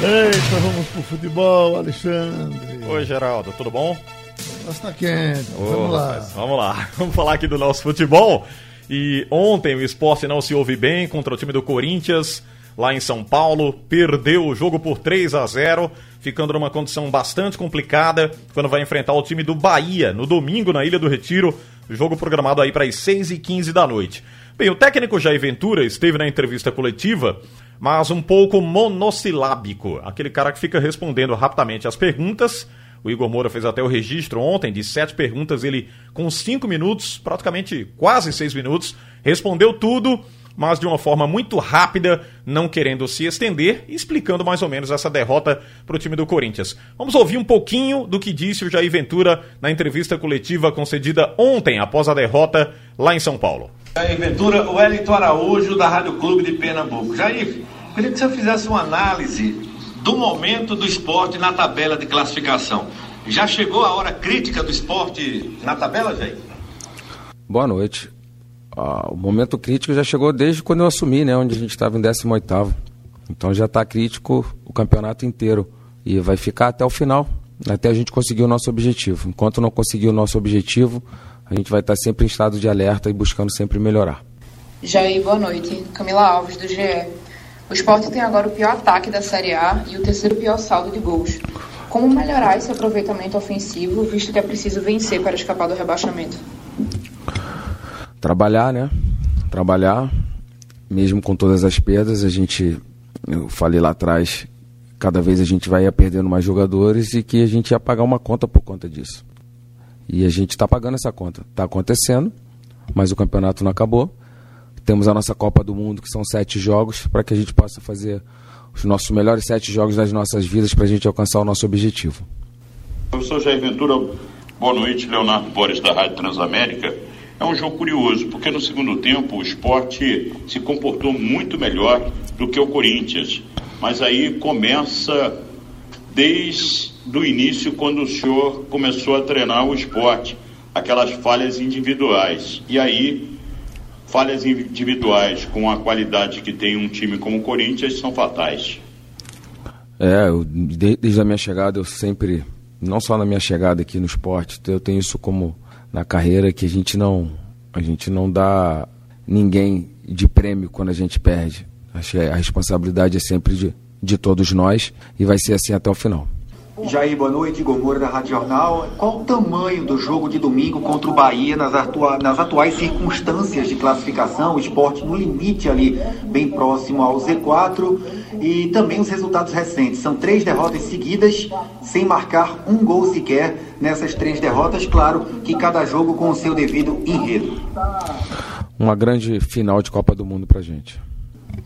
Eita, vamos pro futebol, Alexandre. Oi, Geraldo, tudo bom? Nossa, tá quente. vamos lá. Vamos lá. Vamos falar aqui do nosso futebol. E ontem o esporte não se ouve bem contra o time do Corinthians, lá em São Paulo. Perdeu o jogo por 3 a 0 ficando numa condição bastante complicada quando vai enfrentar o time do Bahia no domingo na Ilha do Retiro. Jogo programado aí para as 6 e 15 da noite. Bem, o técnico Jair Ventura esteve na entrevista coletiva mas um pouco monossilábico. Aquele cara que fica respondendo rapidamente as perguntas. O Igor Moura fez até o registro ontem de sete perguntas. Ele, com cinco minutos, praticamente quase seis minutos, respondeu tudo, mas de uma forma muito rápida, não querendo se estender, explicando mais ou menos essa derrota para o time do Corinthians. Vamos ouvir um pouquinho do que disse o Jair Ventura na entrevista coletiva concedida ontem, após a derrota lá em São Paulo. Jair Ventura, o Wellington Araújo, da Rádio Clube de Pernambuco. Jair, queria que você fizesse uma análise do momento do esporte na tabela de classificação. Já chegou a hora crítica do esporte na tabela, Jair? Boa noite. Ah, o momento crítico já chegou desde quando eu assumi, né? Onde a gente estava em 18 Então já está crítico o campeonato inteiro. E vai ficar até o final, até a gente conseguir o nosso objetivo. Enquanto não conseguir o nosso objetivo, a gente vai estar sempre em estado de alerta e buscando sempre melhorar. Jair, boa noite. Camila Alves, do GE. O esporte tem agora o pior ataque da Série A e o terceiro pior saldo de gols. Como melhorar esse aproveitamento ofensivo, visto que é preciso vencer para escapar do rebaixamento? Trabalhar, né? Trabalhar, mesmo com todas as perdas, a gente, eu falei lá atrás, cada vez a gente vai perdendo mais jogadores e que a gente ia pagar uma conta por conta disso. E a gente está pagando essa conta. Está acontecendo, mas o campeonato não acabou. Temos a nossa Copa do Mundo, que são sete jogos, para que a gente possa fazer os nossos melhores sete jogos das nossas vidas para a gente alcançar o nosso objetivo. Professor Jair Ventura, boa noite. Leonardo Borges, da Rádio Transamérica. É um jogo curioso, porque no segundo tempo o esporte se comportou muito melhor do que o Corinthians. Mas aí começa desde do início, quando o senhor começou a treinar o esporte, aquelas falhas individuais. E aí, falhas individuais com a qualidade que tem um time como o Corinthians são fatais. É, eu, desde a minha chegada eu sempre, não só na minha chegada aqui no esporte, eu tenho isso como na carreira que a gente não, a gente não dá ninguém de prêmio quando a gente perde. Acho que a responsabilidade é sempre de, de todos nós e vai ser assim até o final. Jair, boa noite. Igor Moura da Rádio Jornal. Qual o tamanho do jogo de domingo contra o Bahia nas, atua nas atuais circunstâncias de classificação? O esporte no limite ali, bem próximo ao Z4. E também os resultados recentes. São três derrotas seguidas, sem marcar um gol sequer nessas três derrotas. Claro que cada jogo com o seu devido enredo. Uma grande final de Copa do Mundo pra gente.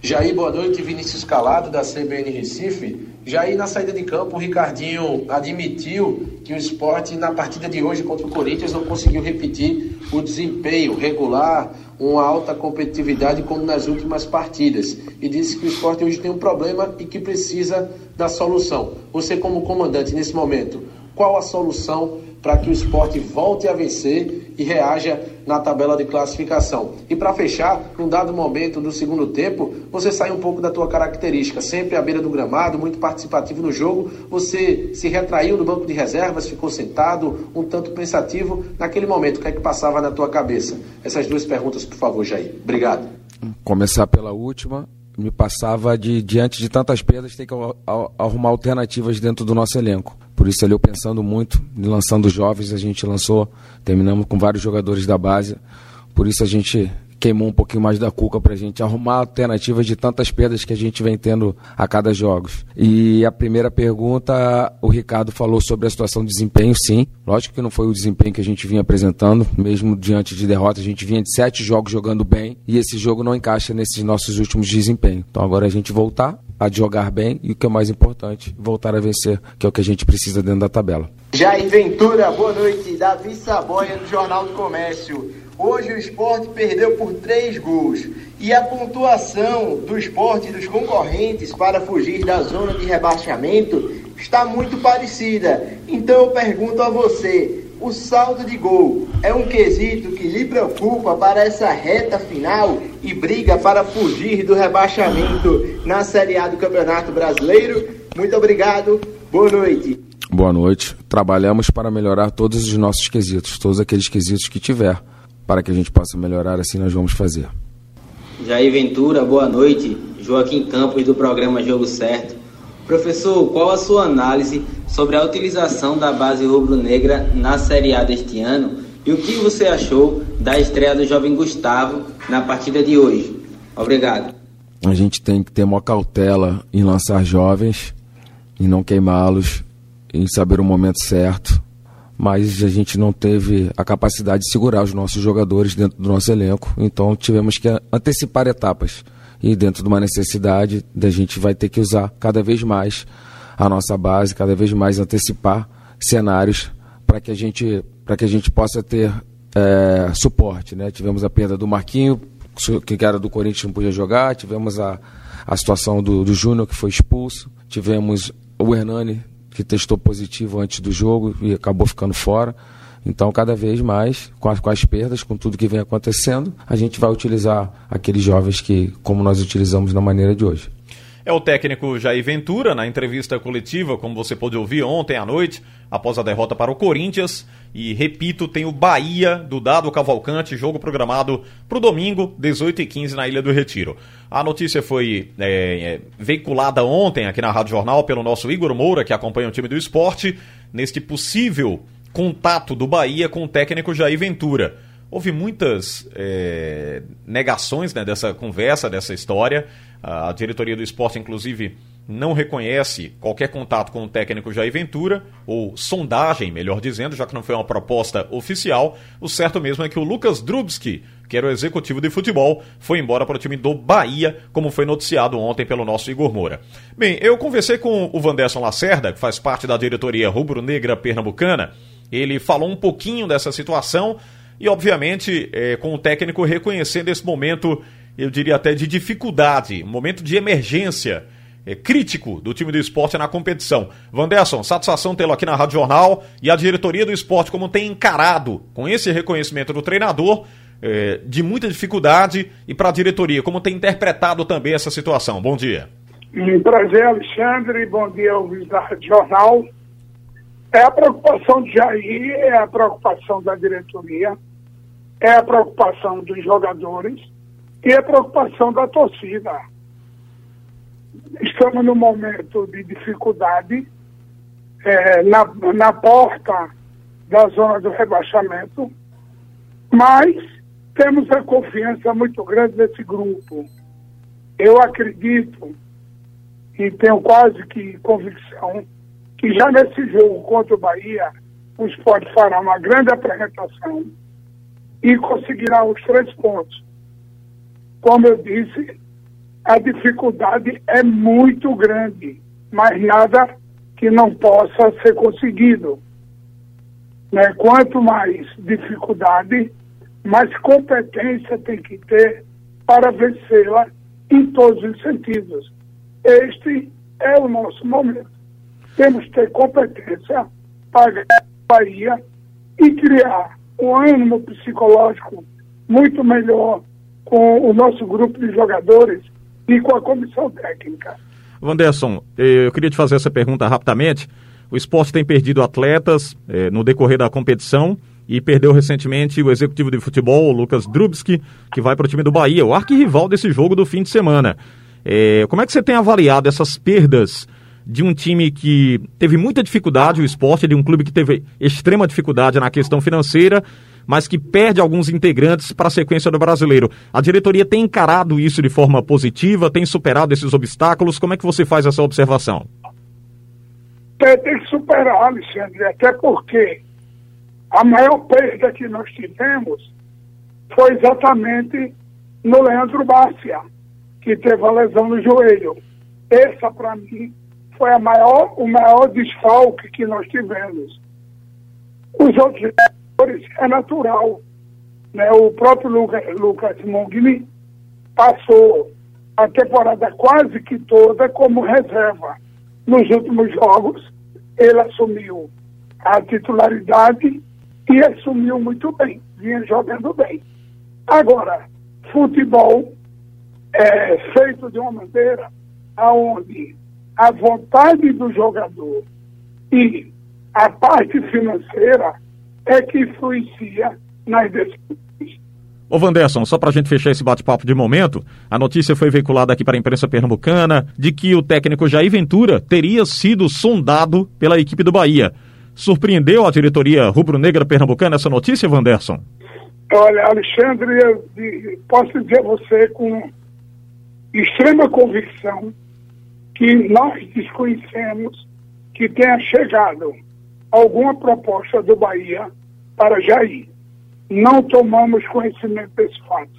Jair, boa noite. Vinícius Calado, da CBN Recife. Jair, na saída de campo, o Ricardinho admitiu que o esporte, na partida de hoje contra o Corinthians, não conseguiu repetir o desempenho regular, uma alta competitividade como nas últimas partidas. E disse que o esporte hoje tem um problema e que precisa da solução. Você, como comandante nesse momento, qual a solução para que o esporte volte a vencer e reaja na tabela de classificação. E para fechar, num dado momento do segundo tempo, você sai um pouco da tua característica, sempre à beira do gramado, muito participativo no jogo, você se retraiu no banco de reservas, ficou sentado, um tanto pensativo. Naquele momento, o que é que passava na tua cabeça? Essas duas perguntas, por favor, Jair. Obrigado. Começar pela última me passava de diante de tantas perdas ter que arrumar alternativas dentro do nosso elenco. Por isso ali eu pensando muito, lançando jovens, a gente lançou, terminamos com vários jogadores da base. Por isso a gente queimou um pouquinho mais da cuca para a gente arrumar alternativas de tantas perdas que a gente vem tendo a cada jogos. E a primeira pergunta, o Ricardo falou sobre a situação de desempenho, sim. Lógico que não foi o desempenho que a gente vinha apresentando, mesmo diante de derrota, a gente vinha de sete jogos jogando bem e esse jogo não encaixa nesses nossos últimos desempenhos. Então agora a gente voltar a jogar bem e o que é mais importante, voltar a vencer, que é o que a gente precisa dentro da tabela. Jair Ventura, boa noite. Davi Saboia, do Jornal do Comércio. Hoje o esporte perdeu por três gols. E a pontuação do esporte e dos concorrentes para fugir da zona de rebaixamento está muito parecida. Então eu pergunto a você: o saldo de gol é um quesito que lhe preocupa para essa reta final e briga para fugir do rebaixamento na Série A do Campeonato Brasileiro? Muito obrigado, boa noite. Boa noite. Trabalhamos para melhorar todos os nossos quesitos, todos aqueles quesitos que tiver, para que a gente possa melhorar, assim nós vamos fazer. Jair Ventura, boa noite. Joaquim Campos, do programa Jogo Certo. Professor, qual a sua análise sobre a utilização da base rubro-negra na Série A deste ano e o que você achou da estreia do jovem Gustavo na partida de hoje? Obrigado. A gente tem que ter uma cautela em lançar jovens, e não queimá-los, em saber o momento certo. Mas a gente não teve a capacidade de segurar os nossos jogadores dentro do nosso elenco, então tivemos que antecipar etapas. E dentro de uma necessidade, a gente vai ter que usar cada vez mais a nossa base, cada vez mais antecipar cenários para que a gente para que a gente possa ter é, suporte, né? Tivemos a perda do Marquinho, que era do Corinthians não podia jogar, tivemos a, a situação do, do Júnior que foi expulso, tivemos o Hernani que testou positivo antes do jogo e acabou ficando fora. Então, cada vez mais, com as, com as perdas, com tudo que vem acontecendo, a gente vai utilizar aqueles jovens que, como nós utilizamos na maneira de hoje. É o técnico Jair Ventura, na entrevista coletiva, como você pôde ouvir ontem à noite, após a derrota para o Corinthians. E repito, tem o Bahia do Dado Cavalcante, jogo programado para o domingo, 18h15, na Ilha do Retiro. A notícia foi é, é, veiculada ontem aqui na Rádio Jornal pelo nosso Igor Moura, que acompanha o time do esporte, neste possível contato do Bahia com o técnico Jair Ventura. Houve muitas é, negações né, dessa conversa, dessa história. A diretoria do esporte, inclusive, não reconhece qualquer contato com o técnico Jair Ventura, ou sondagem, melhor dizendo, já que não foi uma proposta oficial. O certo mesmo é que o Lucas Drubski, que era o executivo de futebol, foi embora para o time do Bahia, como foi noticiado ontem pelo nosso Igor Moura. Bem, eu conversei com o Vanderson Lacerda, que faz parte da diretoria rubro-negra pernambucana. Ele falou um pouquinho dessa situação e, obviamente, é, com o técnico reconhecendo esse momento eu diria até de dificuldade, um momento de emergência é, crítico do time do esporte na competição. Vanderson, satisfação tê-lo aqui na Rádio Jornal e a diretoria do esporte como tem encarado com esse reconhecimento do treinador é, de muita dificuldade e para a diretoria, como tem interpretado também essa situação. Bom dia. Prazer, Alexandre. Bom dia, ouvintes da Rádio Jornal. É a preocupação de Jair, é a preocupação da diretoria, é a preocupação dos jogadores e a preocupação da torcida. Estamos num momento de dificuldade é, na, na porta da zona do rebaixamento, mas temos a confiança muito grande nesse grupo. Eu acredito e tenho quase que convicção que já nesse jogo contra o Bahia, o esporte fará uma grande apresentação e conseguirá os três pontos como eu disse, a dificuldade é muito grande, mas nada que não possa ser conseguido. Né? Quanto mais dificuldade, mais competência tem que ter para vencê-la em todos os sentidos. Este é o nosso momento. Temos que ter competência para a Bahia e criar um ânimo psicológico muito melhor com o nosso grupo de jogadores e com a comissão técnica. Vanderson, eh, eu queria te fazer essa pergunta rapidamente. O esporte tem perdido atletas eh, no decorrer da competição e perdeu recentemente o executivo de futebol, Lucas Drubski, que vai para o time do Bahia, o arquirrival desse jogo do fim de semana. Eh, como é que você tem avaliado essas perdas de um time que teve muita dificuldade, o esporte, de um clube que teve extrema dificuldade na questão financeira mas que perde alguns integrantes para a sequência do brasileiro. A diretoria tem encarado isso de forma positiva, tem superado esses obstáculos. Como é que você faz essa observação? Tem, tem que superar, Alexandre, até porque a maior perda que nós tivemos foi exatamente no Leandro Bárcia, que teve a lesão no joelho. Essa, para mim, foi a maior, o maior desfalque que nós tivemos. Os outros é natural. Né? O próprio Lucas, Mungni passou a temporada quase que toda como reserva. Nos últimos jogos, ele assumiu a titularidade e assumiu muito bem, vinha jogando bem. Agora, futebol é feito de uma maneira aonde a vontade do jogador e a parte financeira é que influencia nas decisões. Ô Vanderson, só para a gente fechar esse bate-papo de momento, a notícia foi veiculada aqui para a imprensa pernambucana de que o técnico Jair Ventura teria sido sondado pela equipe do Bahia. Surpreendeu a diretoria rubro-negra pernambucana essa notícia, Vanderson? Olha, Alexandre, eu posso dizer a você com extrema convicção que nós desconhecemos que tenha chegado alguma proposta do Bahia para Jair. Não tomamos conhecimento desse fato.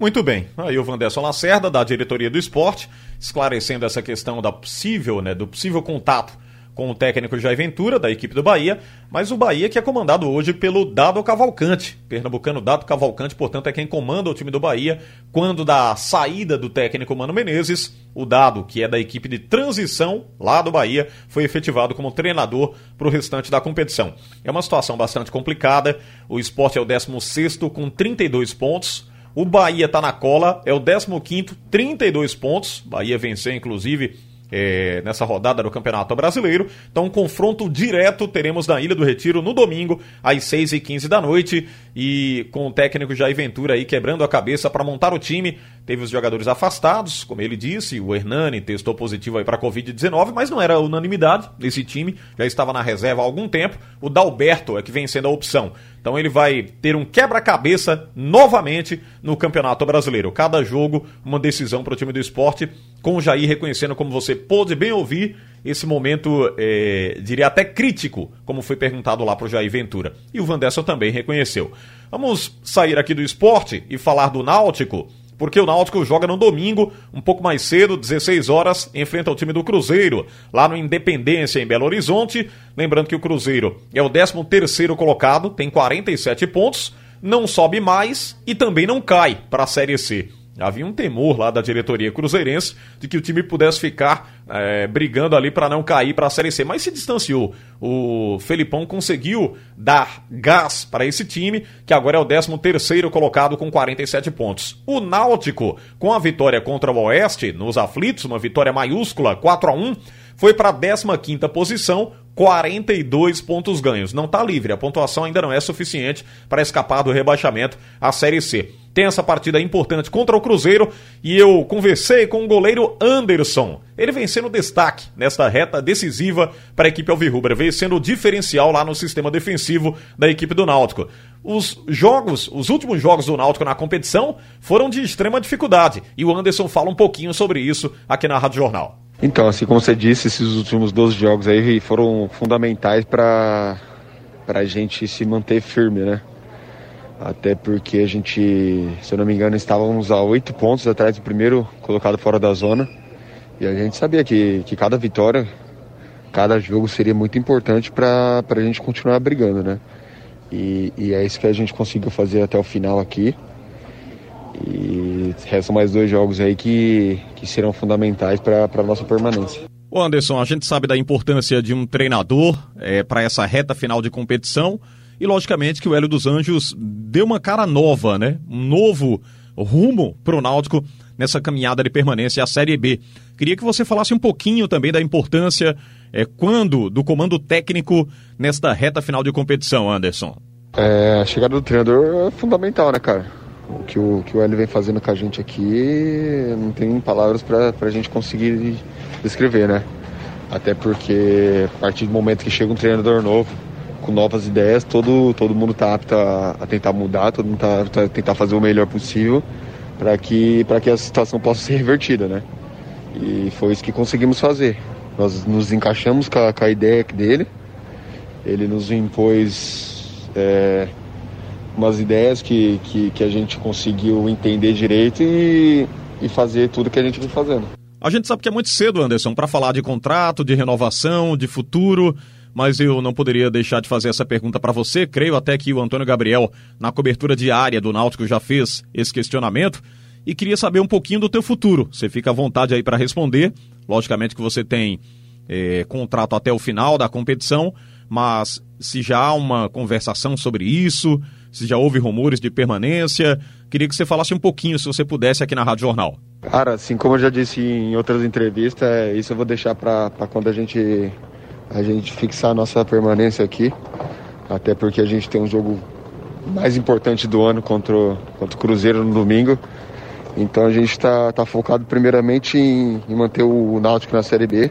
Muito bem. Aí o Vanderson Lacerda, da diretoria do esporte, esclarecendo essa questão da possível, né, do possível contato com o técnico Jair Ventura, da equipe do Bahia, mas o Bahia que é comandado hoje pelo Dado Cavalcante. Pernambucano Dado Cavalcante, portanto, é quem comanda o time do Bahia. Quando da saída do técnico Mano Menezes, o Dado, que é da equipe de transição lá do Bahia, foi efetivado como treinador para o restante da competição. É uma situação bastante complicada. O esporte é o 16 com 32 pontos. O Bahia está na cola, é o 15, 32 pontos. Bahia venceu, inclusive, é, nessa rodada do Campeonato Brasileiro. Então, um confronto direto teremos na Ilha do Retiro no domingo, às 6h15 da noite. E com o técnico Jair Ventura aí quebrando a cabeça para montar o time. Teve os jogadores afastados, como ele disse, o Hernani testou positivo aí para Covid-19, mas não era unanimidade nesse time, já estava na reserva há algum tempo. O Dalberto é que vem sendo a opção. Então ele vai ter um quebra-cabeça novamente no Campeonato Brasileiro. Cada jogo, uma decisão para o time do esporte, com o Jair reconhecendo, como você pôde bem ouvir, esse momento, é, diria até crítico, como foi perguntado lá para o Jair Ventura. E o Vanderson também reconheceu. Vamos sair aqui do esporte e falar do Náutico porque o Náutico joga no domingo, um pouco mais cedo, 16 horas, enfrenta o time do Cruzeiro, lá no Independência, em Belo Horizonte. Lembrando que o Cruzeiro é o 13 terceiro colocado, tem 47 pontos, não sobe mais e também não cai para a Série C. Havia um temor lá da diretoria cruzeirense de que o time pudesse ficar é, brigando ali para não cair para a Série C, mas se distanciou. O Felipão conseguiu dar gás para esse time, que agora é o 13 terceiro colocado com 47 pontos. O Náutico, com a vitória contra o Oeste, nos aflitos, uma vitória maiúscula, 4 a 1 foi para a 15 posição, 42 pontos ganhos. Não está livre, a pontuação ainda não é suficiente para escapar do rebaixamento à Série C. Tem essa partida importante contra o Cruzeiro e eu conversei com o goleiro Anderson. Ele vem sendo destaque nesta reta decisiva para a equipe Alvirrubra, vem sendo o diferencial lá no sistema defensivo da equipe do Náutico. Os jogos, os últimos jogos do Náutico na competição foram de extrema dificuldade e o Anderson fala um pouquinho sobre isso aqui na Rádio Jornal. Então, assim como você disse, esses últimos 12 jogos aí foram fundamentais para a gente se manter firme, né? Até porque a gente, se eu não me engano, estávamos a oito pontos atrás do primeiro colocado fora da zona. E a gente sabia que, que cada vitória, cada jogo seria muito importante para a gente continuar brigando, né? E, e é isso que a gente conseguiu fazer até o final aqui. E restam mais dois jogos aí que, que serão fundamentais para a nossa permanência. O Anderson, a gente sabe da importância de um treinador é, para essa reta final de competição. E logicamente que o Hélio dos Anjos deu uma cara nova, né? Um novo rumo para o Náutico nessa caminhada de permanência à Série B. Queria que você falasse um pouquinho também da importância é, quando do comando técnico nesta reta final de competição, Anderson. É, a chegada do treinador é fundamental, né, cara? O que o, que o Hélio vem fazendo com a gente aqui não tem palavras para a gente conseguir descrever, né? Até porque a partir do momento que chega um treinador novo, com novas ideias, todo, todo mundo está apto a, a, tentar mudar, todo mundo está apto a tentar fazer o melhor possível para que, que a situação possa ser revertida, né? E foi isso que conseguimos fazer. Nós nos encaixamos com a, com a ideia dele, ele nos impôs é, umas ideias que, que, que, a gente conseguiu entender direito e, e fazer tudo que a gente vem fazendo. A gente sabe que é muito cedo, Anderson, para falar de contrato, de renovação, de futuro mas eu não poderia deixar de fazer essa pergunta para você. Creio até que o Antônio Gabriel, na cobertura diária do Náutico, já fez esse questionamento e queria saber um pouquinho do teu futuro. Você fica à vontade aí para responder. Logicamente que você tem é, contrato até o final da competição, mas se já há uma conversação sobre isso, se já houve rumores de permanência, Queria que você falasse um pouquinho, se você pudesse, aqui na Rádio Jornal. Cara, assim como eu já disse em outras entrevistas, é, isso eu vou deixar para quando a gente, a gente fixar a nossa permanência aqui. Até porque a gente tem um jogo mais importante do ano contra, o, contra o Cruzeiro no domingo. Então a gente está tá focado primeiramente em, em manter o Náutico na Série B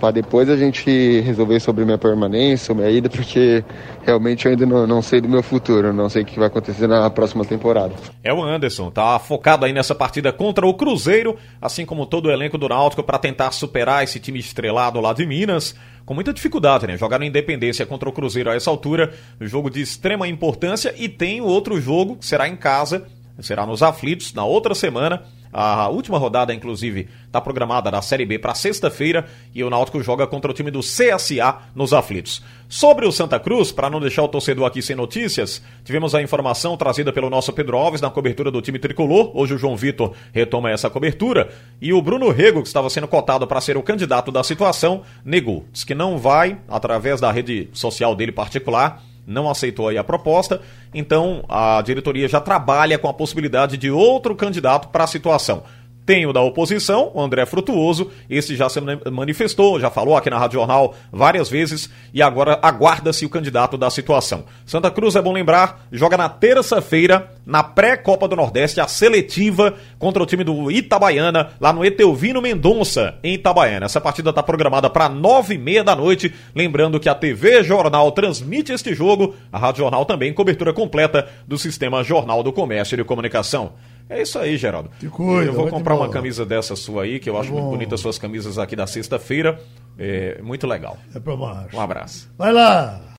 para depois a gente resolver sobre minha permanência, minha ida, porque realmente eu ainda não, não sei do meu futuro, não sei o que vai acontecer na próxima temporada. É o Anderson, tá focado aí nessa partida contra o Cruzeiro, assim como todo o elenco do Náutico para tentar superar esse time estrelado lá de Minas com muita dificuldade, né? Jogar no Independência contra o Cruzeiro a essa altura, jogo de extrema importância e tem o outro jogo, que será em casa, será nos aflitos na outra semana a última rodada, inclusive, está programada da Série B para sexta-feira e o Náutico joga contra o time do CSA nos aflitos. Sobre o Santa Cruz, para não deixar o torcedor aqui sem notícias, tivemos a informação trazida pelo nosso Pedro Alves na cobertura do time tricolor. Hoje o João Vitor retoma essa cobertura e o Bruno Rego, que estava sendo cotado para ser o candidato da situação, negou. Diz que não vai, através da rede social dele particular, não aceitou aí a proposta, então a diretoria já trabalha com a possibilidade de outro candidato para a situação. Tem o da oposição, o André Frutuoso, esse já se manifestou, já falou aqui na Rádio Jornal várias vezes e agora aguarda-se o candidato da situação. Santa Cruz, é bom lembrar, joga na terça-feira, na pré-Copa do Nordeste, a seletiva contra o time do Itabaiana, lá no Etelvino Mendonça, em Itabaiana. Essa partida está programada para nove e meia da noite. Lembrando que a TV Jornal transmite este jogo, a Rádio Jornal também, cobertura completa do sistema Jornal do Comércio e de Comunicação. É isso aí, Geraldo. Que coisa, eu vou comprar uma camisa dessa sua aí, que eu acho Bom. muito bonita as suas camisas aqui da sexta-feira. É muito legal. É pra baixo. Um abraço. Vai lá.